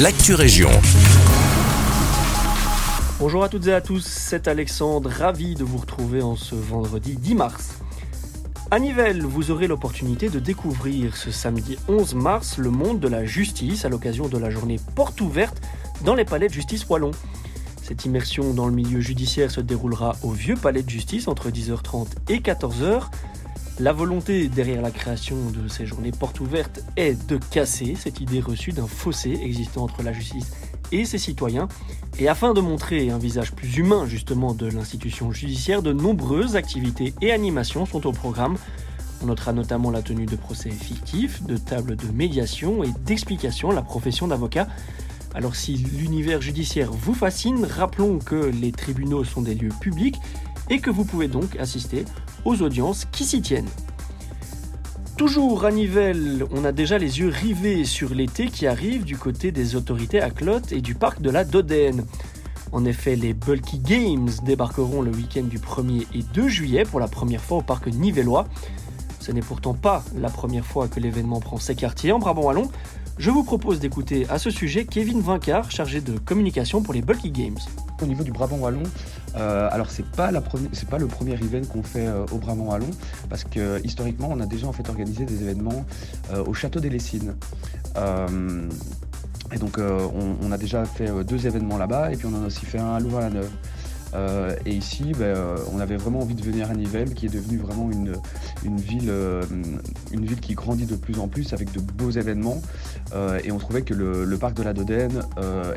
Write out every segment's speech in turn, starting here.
l'actu région. Bonjour à toutes et à tous, c'est Alexandre, ravi de vous retrouver en ce vendredi 10 mars. À Nivelles, vous aurez l'opportunité de découvrir ce samedi 11 mars le monde de la justice à l'occasion de la journée porte ouverte dans les palais de justice wallon. Cette immersion dans le milieu judiciaire se déroulera au vieux palais de justice entre 10h30 et 14h. La volonté derrière la création de ces journées portes ouvertes est de casser cette idée reçue d'un fossé existant entre la justice et ses citoyens. Et afin de montrer un visage plus humain justement de l'institution judiciaire, de nombreuses activités et animations sont au programme. On notera notamment la tenue de procès fictifs, de tables de médiation et d'explication à la profession d'avocat. Alors si l'univers judiciaire vous fascine, rappelons que les tribunaux sont des lieux publics et que vous pouvez donc assister aux audiences qui s'y tiennent. Toujours à Nivelles, on a déjà les yeux rivés sur l'été qui arrive du côté des autorités à Clotte et du parc de la Dodène. En effet, les Bulky Games débarqueront le week-end du 1er et 2 juillet pour la première fois au parc nivellois. Ce n'est pourtant pas la première fois que l'événement prend ses quartiers en Brabant-Wallon. Je vous propose d'écouter à ce sujet Kevin Vincart, chargé de communication pour les Bulky Games. Au niveau du Brabant Wallon, euh, alors c'est pas pas le premier event qu'on fait euh, au Brabant Wallon parce que historiquement on a déjà organisé des événements euh, au château des Lessines. et donc on, a déjà fait deux événements là-bas et puis on en a aussi fait un à Louvain-la-Neuve. Et ici, ben, on avait vraiment envie de venir à Nivelles, qui est devenue vraiment une, ville, une ville qui grandit de plus en plus avec de beaux événements. et on trouvait que le, parc de la Dodène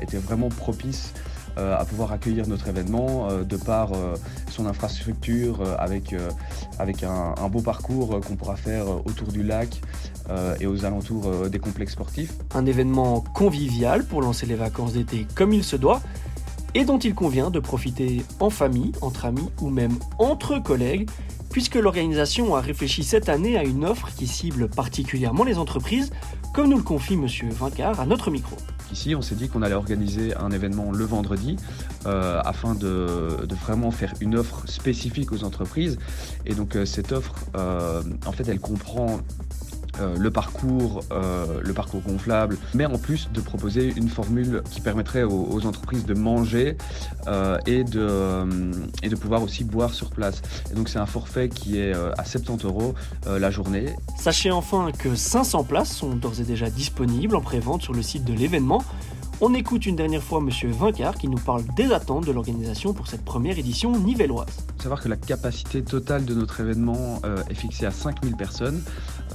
était vraiment propice euh, à pouvoir accueillir notre événement euh, de par euh, son infrastructure avec, avec un, beau parcours qu'on pourra faire autour du lac et aux alentours des complexes sportifs. Un événement convivial pour lancer les vacances d'été comme il se doit et dont il convient de profiter en famille, entre amis ou même entre collègues, puisque l'organisation a réfléchi cette année à une offre qui cible particulièrement les entreprises, comme nous le confie M. Vincart à notre micro. Ici, on s'est dit qu'on allait organiser un événement le vendredi euh, afin de, vraiment faire une offre spécifique aux entreprises. Et donc euh, cette offre, euh, en fait, elle comprend euh, le parcours, euh, le parcours gonflable, mais en plus de proposer une formule qui permettrait aux, entreprises de manger euh, et, de, et de pouvoir aussi boire sur place. Et donc c'est un forfait qui est à 70 euros la journée. Sachez enfin que 500 places sont d'ores et déjà disponibles en prévente sur le site de l'événement. On écoute une dernière fois Monsieur Vincart qui nous parle des attentes de l'organisation pour cette première édition nivelloise. Savoir que la capacité totale de notre événement euh, est fixée à 5000 personnes.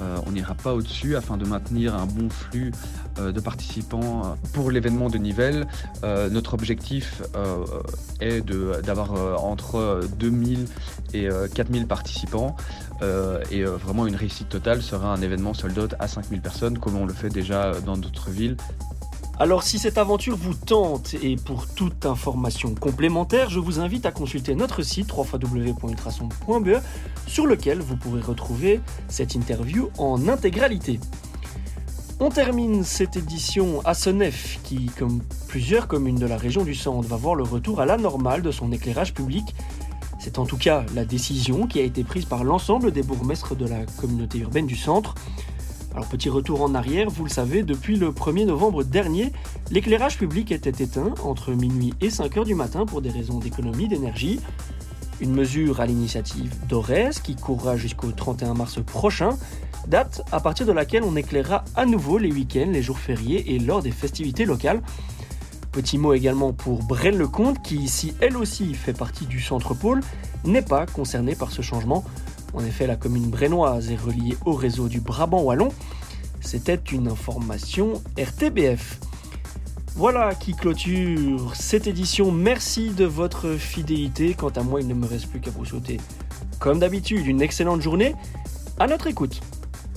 Euh, on n'ira pas au-dessus afin de maintenir un bon flux euh, de participants pour l'événement de Nivelles. notre objectif est d'avoir entre 2000 et 4000 participants et vraiment une réussite totale sera un événement sold out à 5000 personnes comme on le fait déjà dans d'autres villes alors si cette aventure vous tente et pour toute information complémentaire, je vous invite à consulter notre site www.ultrason.be sur lequel vous pourrez retrouver cette interview en intégralité. On termine cette édition à Senef qui, comme plusieurs communes de la région du Centre, va voir le retour à la normale de son éclairage public. C'est en tout cas la décision qui a été prise par l'ensemble des bourgmestres de la communauté urbaine du Centre. Alors petit retour en arrière, vous le savez, depuis le 1er novembre dernier, l'éclairage public était éteint entre minuit et 5 heures du matin pour des raisons d'économie d'énergie. Une mesure à l'initiative d'Ores qui courra jusqu'au 31 mars prochain, date à partir de laquelle on éclairera à nouveau les week-ends, les jours fériés et lors des festivités locales. Petit mot également pour Braine-le-Comte qui, si elle aussi fait partie du centre pôle, n'est pas concernée par ce changement. En effet, la commune brennoise est reliée au réseau du Brabant Wallon. C'était une information RTBF. Voilà qui clôture cette édition. Merci de votre fidélité. Quant à moi, il ne me reste plus qu'à vous souhaiter, comme d'habitude, une excellente journée. À notre écoute.